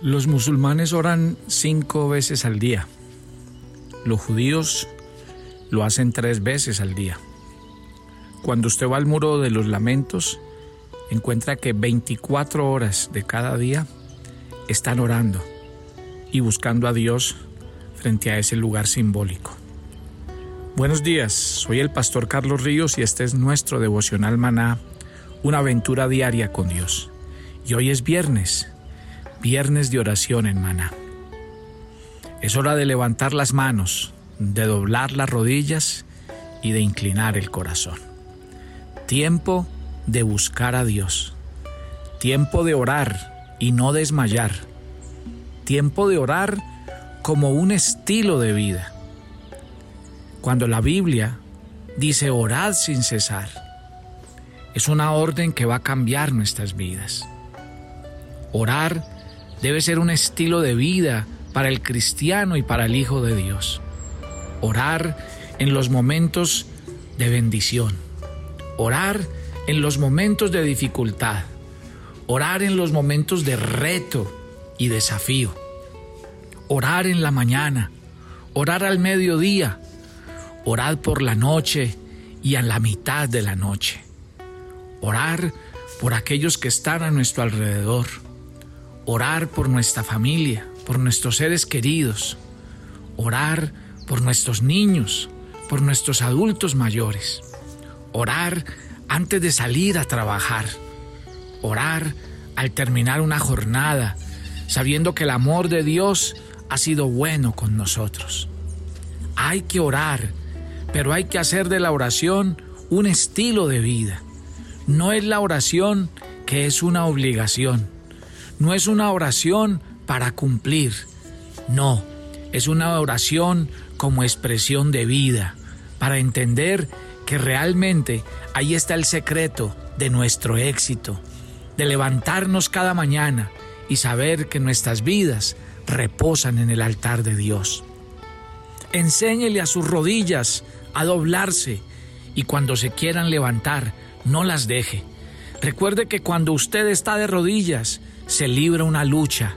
Los musulmanes oran cinco veces al día. Los judíos lo hacen tres veces al día. Cuando usted va al muro de los lamentos, encuentra que 24 horas de cada día están orando y buscando a Dios frente a ese lugar simbólico. Buenos días, soy el pastor Carlos Ríos y este es nuestro devocional maná, una aventura diaria con Dios. Y hoy es viernes, viernes de oración en maná. Es hora de levantar las manos, de doblar las rodillas y de inclinar el corazón. Tiempo de buscar a Dios. Tiempo de orar y no desmayar. Tiempo de orar como un estilo de vida. Cuando la Biblia dice orad sin cesar, es una orden que va a cambiar nuestras vidas. Orar debe ser un estilo de vida para el cristiano y para el Hijo de Dios. Orar en los momentos de bendición. Orar en los momentos de dificultad. Orar en los momentos de reto y desafío. Orar en la mañana. Orar al mediodía. Orar por la noche y a la mitad de la noche. Orar por aquellos que están a nuestro alrededor. Orar por nuestra familia por nuestros seres queridos, orar por nuestros niños, por nuestros adultos mayores, orar antes de salir a trabajar, orar al terminar una jornada, sabiendo que el amor de Dios ha sido bueno con nosotros. Hay que orar, pero hay que hacer de la oración un estilo de vida. No es la oración que es una obligación. No es una oración para cumplir. No, es una oración como expresión de vida, para entender que realmente ahí está el secreto de nuestro éxito, de levantarnos cada mañana y saber que nuestras vidas reposan en el altar de Dios. Enséñele a sus rodillas a doblarse y cuando se quieran levantar, no las deje. Recuerde que cuando usted está de rodillas, se libra una lucha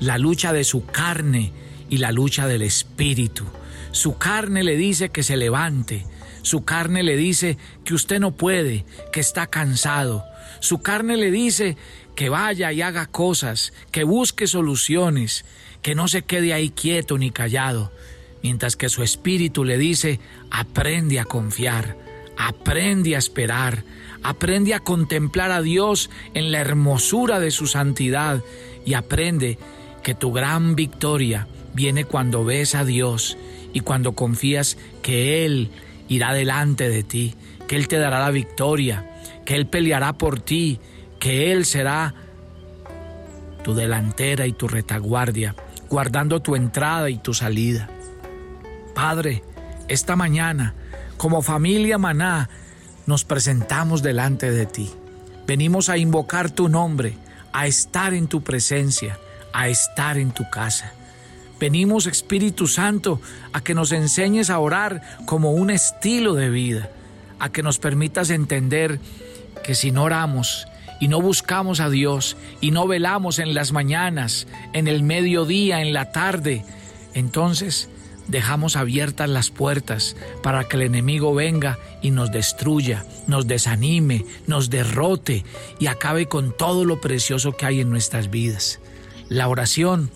la lucha de su carne y la lucha del espíritu. Su carne le dice que se levante, su carne le dice que usted no puede, que está cansado. Su carne le dice que vaya y haga cosas, que busque soluciones, que no se quede ahí quieto ni callado. Mientras que su espíritu le dice, aprende a confiar, aprende a esperar, aprende a contemplar a Dios en la hermosura de su santidad y aprende que tu gran victoria viene cuando ves a Dios y cuando confías que Él irá delante de ti, que Él te dará la victoria, que Él peleará por ti, que Él será tu delantera y tu retaguardia, guardando tu entrada y tu salida. Padre, esta mañana, como familia Maná, nos presentamos delante de ti. Venimos a invocar tu nombre, a estar en tu presencia, a estar en tu casa. Venimos, Espíritu Santo, a que nos enseñes a orar como un estilo de vida, a que nos permitas entender que si no oramos y no buscamos a Dios y no velamos en las mañanas, en el mediodía, en la tarde, entonces dejamos abiertas las puertas para que el enemigo venga y nos destruya, nos desanime, nos derrote y acabe con todo lo precioso que hay en nuestras vidas. La oración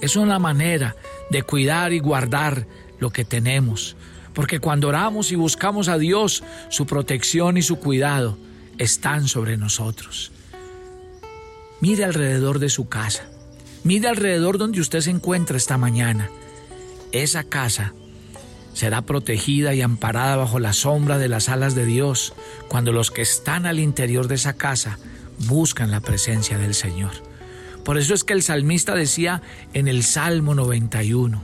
es una manera de cuidar y guardar lo que tenemos, porque cuando oramos y buscamos a Dios, su protección y su cuidado están sobre nosotros. Mire alrededor de su casa, mire alrededor donde usted se encuentra esta mañana. Esa casa será protegida y amparada bajo la sombra de las alas de Dios cuando los que están al interior de esa casa buscan la presencia del Señor. Por eso es que el salmista decía en el Salmo 91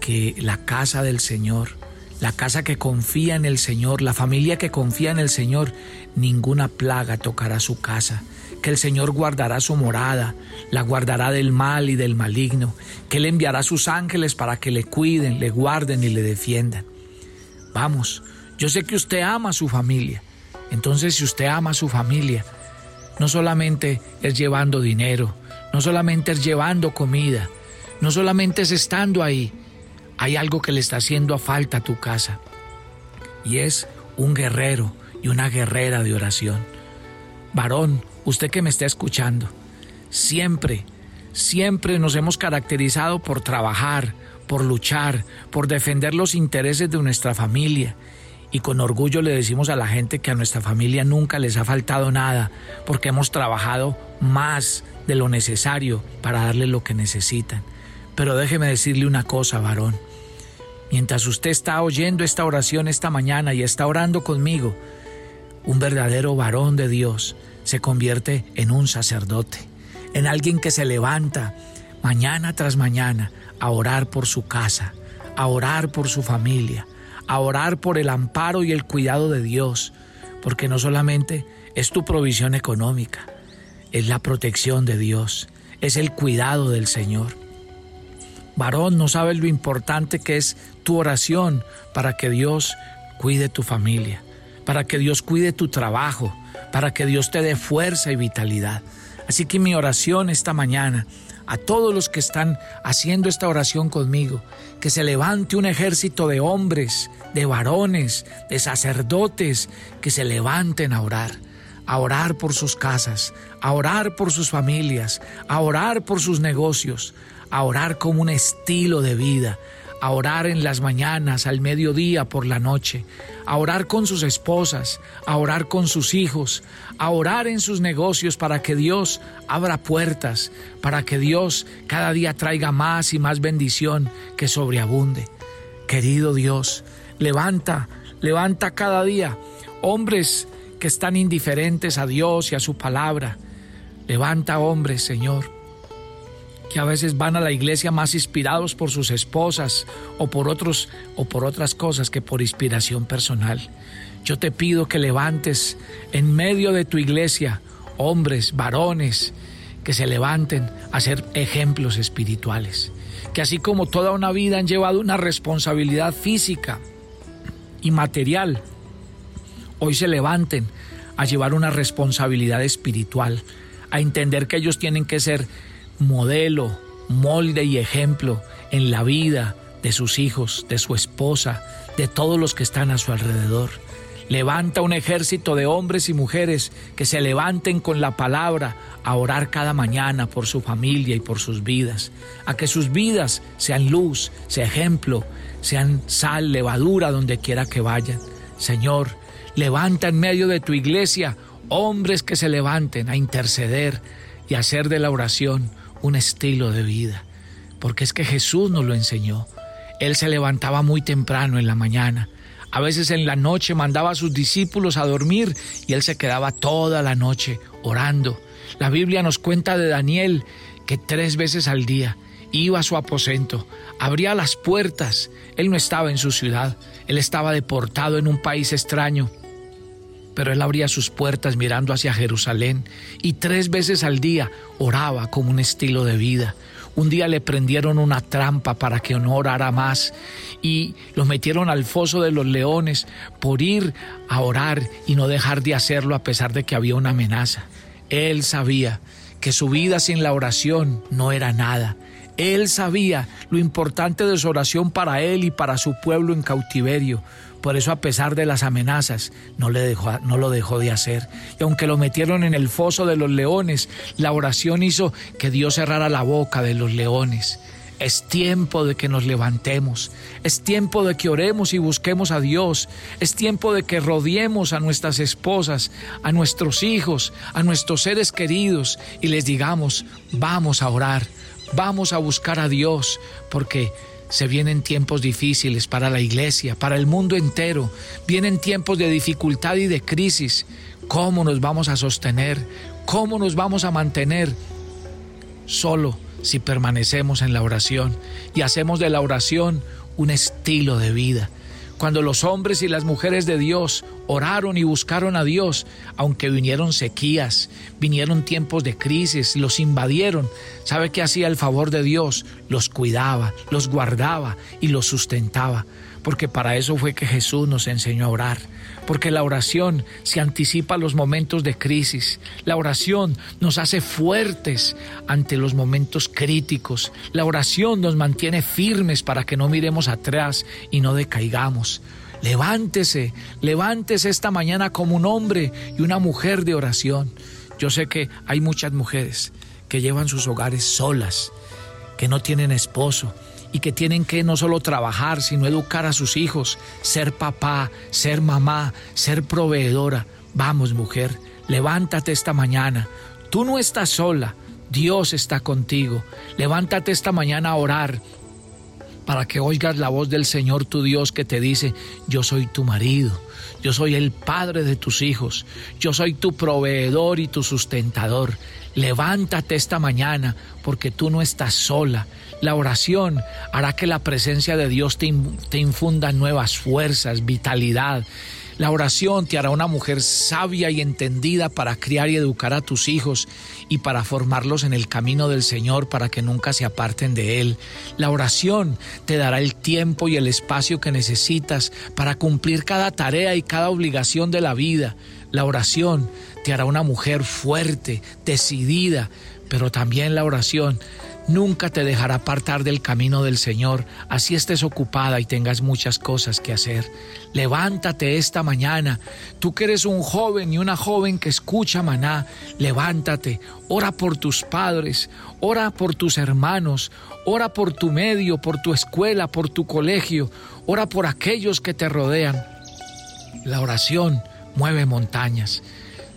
que la casa del Señor, la casa que confía en el Señor, la familia que confía en el Señor, ninguna plaga tocará su casa, que el Señor guardará su morada, la guardará del mal y del maligno, que Él enviará sus ángeles para que le cuiden, le guarden y le defiendan. Vamos, yo sé que usted ama a su familia, entonces si usted ama a su familia, no solamente es llevando dinero, no solamente es llevando comida, no solamente es estando ahí, hay algo que le está haciendo falta a tu casa. Y es un guerrero y una guerrera de oración. Varón, usted que me está escuchando, siempre, siempre nos hemos caracterizado por trabajar, por luchar, por defender los intereses de nuestra familia. Y con orgullo le decimos a la gente que a nuestra familia nunca les ha faltado nada, porque hemos trabajado más de lo necesario para darle lo que necesitan. Pero déjeme decirle una cosa, varón. Mientras usted está oyendo esta oración esta mañana y está orando conmigo, un verdadero varón de Dios se convierte en un sacerdote, en alguien que se levanta mañana tras mañana a orar por su casa, a orar por su familia, a orar por el amparo y el cuidado de Dios, porque no solamente es tu provisión económica, es la protección de Dios, es el cuidado del Señor. Varón, no sabes lo importante que es tu oración para que Dios cuide tu familia, para que Dios cuide tu trabajo, para que Dios te dé fuerza y vitalidad. Así que mi oración esta mañana a todos los que están haciendo esta oración conmigo, que se levante un ejército de hombres, de varones, de sacerdotes, que se levanten a orar, a orar por sus casas, a orar por sus familias, a orar por sus negocios, a orar como un estilo de vida, a orar en las mañanas, al mediodía, por la noche, a orar con sus esposas, a orar con sus hijos, a orar en sus negocios para que Dios abra puertas, para que Dios cada día traiga más y más bendición que sobreabunde. Querido Dios, levanta, levanta cada día hombres que están indiferentes a Dios y a su palabra. Levanta hombres, Señor, que a veces van a la iglesia más inspirados por sus esposas o por otros o por otras cosas que por inspiración personal. Yo te pido que levantes en medio de tu iglesia hombres, varones que se levanten a ser ejemplos espirituales, que así como toda una vida han llevado una responsabilidad física y material, hoy se levanten a llevar una responsabilidad espiritual, a entender que ellos tienen que ser modelo, molde y ejemplo en la vida de sus hijos, de su esposa, de todos los que están a su alrededor. Levanta un ejército de hombres y mujeres que se levanten con la palabra a orar cada mañana por su familia y por sus vidas, a que sus vidas sean luz, sean ejemplo, sean sal, levadura donde quiera que vayan. Señor, levanta en medio de tu iglesia hombres que se levanten a interceder y a hacer de la oración un estilo de vida, porque es que Jesús nos lo enseñó. Él se levantaba muy temprano en la mañana, a veces en la noche mandaba a sus discípulos a dormir y él se quedaba toda la noche orando. La Biblia nos cuenta de Daniel que tres veces al día iba a su aposento, abría las puertas. Él no estaba en su ciudad, él estaba deportado en un país extraño pero él abría sus puertas mirando hacia Jerusalén y tres veces al día oraba como un estilo de vida. Un día le prendieron una trampa para que no orara más y lo metieron al foso de los leones por ir a orar y no dejar de hacerlo a pesar de que había una amenaza. Él sabía que su vida sin la oración no era nada. Él sabía lo importante de su oración para él y para su pueblo en cautiverio. Por eso a pesar de las amenazas no, le dejó, no lo dejó de hacer. Y aunque lo metieron en el foso de los leones, la oración hizo que Dios cerrara la boca de los leones. Es tiempo de que nos levantemos, es tiempo de que oremos y busquemos a Dios, es tiempo de que rodeemos a nuestras esposas, a nuestros hijos, a nuestros seres queridos y les digamos, vamos a orar, vamos a buscar a Dios, porque se vienen tiempos difíciles para la iglesia, para el mundo entero. Vienen tiempos de dificultad y de crisis. ¿Cómo nos vamos a sostener? ¿Cómo nos vamos a mantener? Solo si permanecemos en la oración y hacemos de la oración un estilo de vida. Cuando los hombres y las mujeres de Dios oraron y buscaron a Dios, aunque vinieron sequías, vinieron tiempos de crisis, los invadieron. ¿Sabe qué hacía el favor de Dios? Los cuidaba, los guardaba y los sustentaba, porque para eso fue que Jesús nos enseñó a orar porque la oración se anticipa a los momentos de crisis. La oración nos hace fuertes ante los momentos críticos. La oración nos mantiene firmes para que no miremos atrás y no decaigamos. Levántese, levántese esta mañana como un hombre y una mujer de oración. Yo sé que hay muchas mujeres que llevan sus hogares solas, que no tienen esposo, y que tienen que no solo trabajar, sino educar a sus hijos, ser papá, ser mamá, ser proveedora. Vamos, mujer, levántate esta mañana. Tú no estás sola, Dios está contigo. Levántate esta mañana a orar para que oigas la voz del Señor tu Dios que te dice, yo soy tu marido, yo soy el padre de tus hijos, yo soy tu proveedor y tu sustentador. Levántate esta mañana porque tú no estás sola. La oración hará que la presencia de Dios te, infunda nuevas fuerzas, vitalidad. La oración te hará una mujer sabia y entendida para criar y educar a tus hijos y para formarlos en el camino del Señor para que nunca se aparten de Él. La oración te dará el tiempo y el espacio que necesitas para cumplir cada tarea y cada obligación de la vida. La oración te hará una mujer fuerte, decidida, pero también la oración nunca te dejará apartar del camino del Señor, así estés ocupada y tengas muchas cosas que hacer. Levántate esta mañana, tú que eres un joven y una joven que escucha maná, levántate, ora por tus padres, ora por tus hermanos, ora por tu medio, por tu escuela, por tu colegio, ora por aquellos que te rodean. La oración mueve montañas.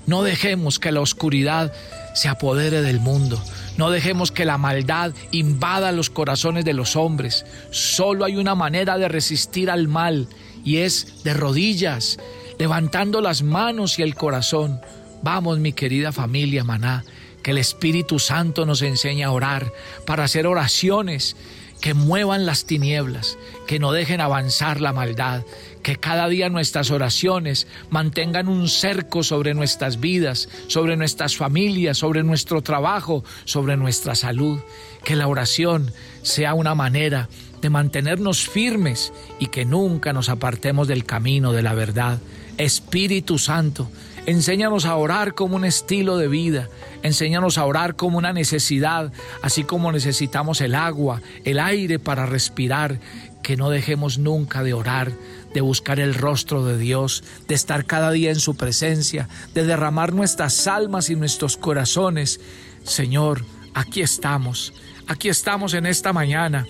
No dejemos que la oscuridad se apodere del mundo. No dejemos que la maldad invada los corazones de los hombres. Solo hay una manera de resistir al mal y es de rodillas, levantando las manos y el corazón. Vamos, mi querida familia Maná, que el Espíritu Santo nos enseñe a orar para hacer oraciones que muevan las tinieblas, que no dejen avanzar la maldad, que cada día nuestras oraciones mantengan un cerco sobre nuestras vidas, sobre nuestras familias, sobre nuestro trabajo, sobre nuestra salud, que la oración sea una manera de mantenernos firmes y que nunca nos apartemos del camino de la verdad. Espíritu Santo, Enséñanos a orar como un estilo de vida. Enséñanos a orar como una necesidad, así como necesitamos el agua, el aire para respirar. Que no dejemos nunca de orar, de buscar el rostro de Dios, de estar cada día en su presencia, de derramar nuestras almas y nuestros corazones. Señor, aquí estamos, aquí estamos en esta mañana,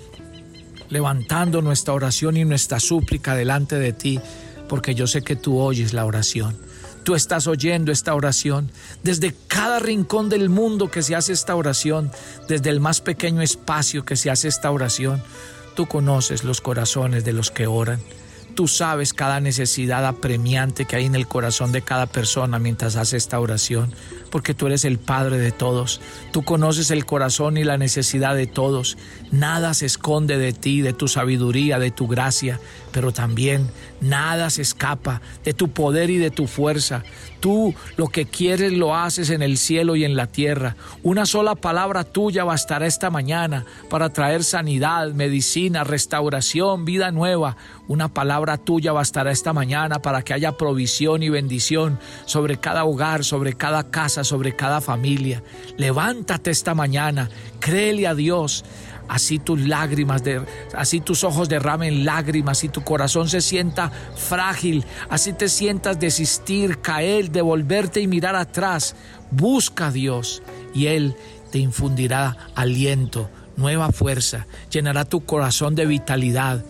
levantando nuestra oración y nuestra súplica delante de ti, porque yo sé que tú oyes la oración. Tú estás oyendo esta oración. Desde cada rincón del mundo que se hace esta oración, desde el más pequeño espacio que se hace esta oración, tú conoces los corazones de los que oran. Tú sabes cada necesidad apremiante que hay en el corazón de cada persona mientras hace esta oración, porque tú eres el Padre de todos. Tú conoces el corazón y la necesidad de todos. Nada se esconde de ti, de tu sabiduría, de tu gracia, pero también nada se escapa de tu poder y de tu fuerza. Tú lo que quieres lo haces en el cielo y en la tierra. Una sola palabra tuya bastará esta mañana para traer sanidad, medicina, restauración, vida nueva. Una palabra tuya bastará esta mañana para que haya provisión y bendición sobre cada hogar, sobre cada casa, sobre cada familia. Levántate esta mañana, créele a Dios así tus lágrimas, de, así tus ojos derramen lágrimas, y tu corazón se sienta frágil, así te sientas desistir, caer, devolverte y mirar atrás, busca a Dios y Él te infundirá aliento, nueva fuerza, llenará tu corazón de vitalidad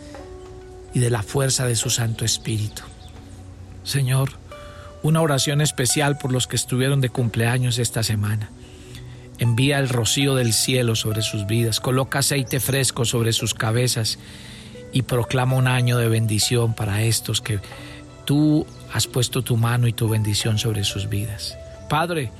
y de la fuerza de su Santo Espíritu. Señor, una oración especial por los que estuvieron de cumpleaños esta semana. Envía el rocío del cielo sobre sus vidas, coloca aceite fresco sobre sus cabezas y proclama un año de bendición para estos que tú has puesto tu mano y tu bendición sobre sus vidas. Padre,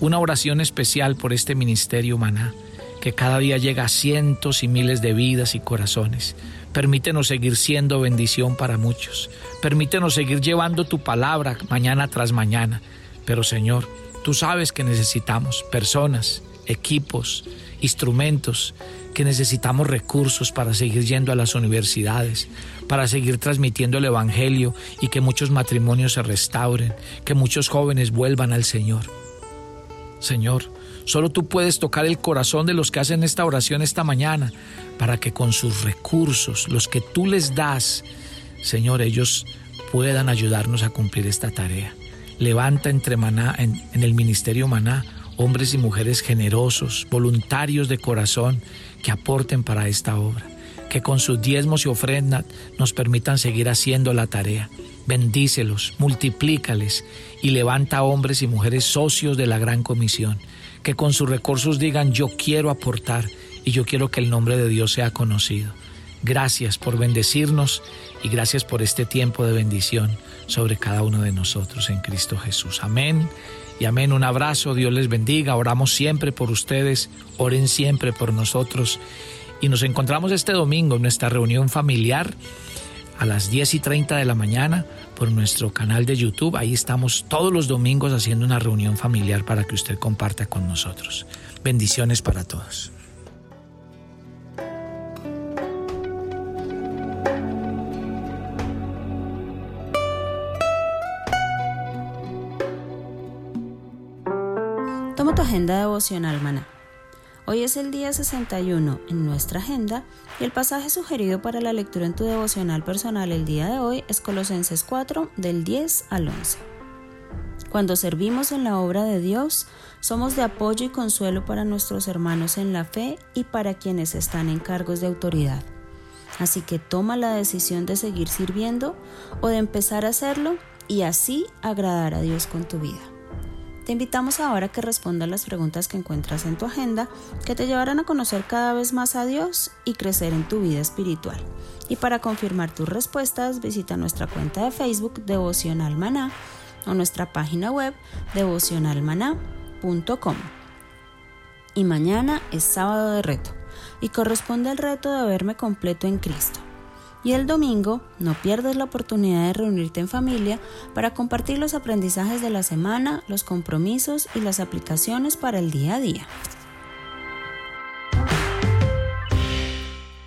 una oración especial por este ministerio maná, que cada día llega a cientos y miles de vidas y corazones. Permítenos seguir siendo bendición para muchos. Permítenos seguir llevando tu palabra mañana tras mañana. Pero Señor, tú sabes que necesitamos personas, equipos, instrumentos, que necesitamos recursos para seguir yendo a las universidades, para seguir transmitiendo el Evangelio y que muchos matrimonios se restauren, que muchos jóvenes vuelvan al Señor. Señor, solo tú puedes tocar el corazón de los que hacen esta oración esta mañana, para que con sus recursos, los que tú les das, Señor, ellos puedan ayudarnos a cumplir esta tarea. Levanta entre maná, en, en el ministerio maná hombres y mujeres generosos, voluntarios de corazón, que aporten para esta obra, que con sus diezmos y ofrendas nos permitan seguir haciendo la tarea. Bendícelos, multiplícales y levanta hombres y mujeres socios de la gran comisión, que con sus recursos digan yo quiero aportar y yo quiero que el nombre de Dios sea conocido. Gracias por bendecirnos y gracias por este tiempo de bendición sobre cada uno de nosotros en Cristo Jesús. Amén y amén. Un abrazo, Dios les bendiga. Oramos siempre por ustedes, oren siempre por nosotros. Y nos encontramos este domingo en nuestra reunión familiar a las 10 y 30 de la mañana por nuestro canal de YouTube. Ahí estamos todos los domingos haciendo una reunión familiar para que usted comparta con nosotros. Bendiciones para todos. Agenda devocional, maná. Hoy es el día 61 en nuestra agenda y el pasaje sugerido para la lectura en tu devocional personal el día de hoy es Colosenses 4 del 10 al 11. Cuando servimos en la obra de Dios, somos de apoyo y consuelo para nuestros hermanos en la fe y para quienes están en cargos de autoridad. Así que toma la decisión de seguir sirviendo o de empezar a hacerlo y así agradar a Dios con tu vida. Te invitamos ahora a que respondas las preguntas que encuentras en tu agenda que te llevarán a conocer cada vez más a Dios y crecer en tu vida espiritual. Y para confirmar tus respuestas, visita nuestra cuenta de Facebook Devocional Maná o nuestra página web devocionalmaná.com. Y mañana es sábado de reto y corresponde al reto de verme completo en Cristo. Y el domingo no pierdas la oportunidad de reunirte en familia para compartir los aprendizajes de la semana, los compromisos y las aplicaciones para el día a día.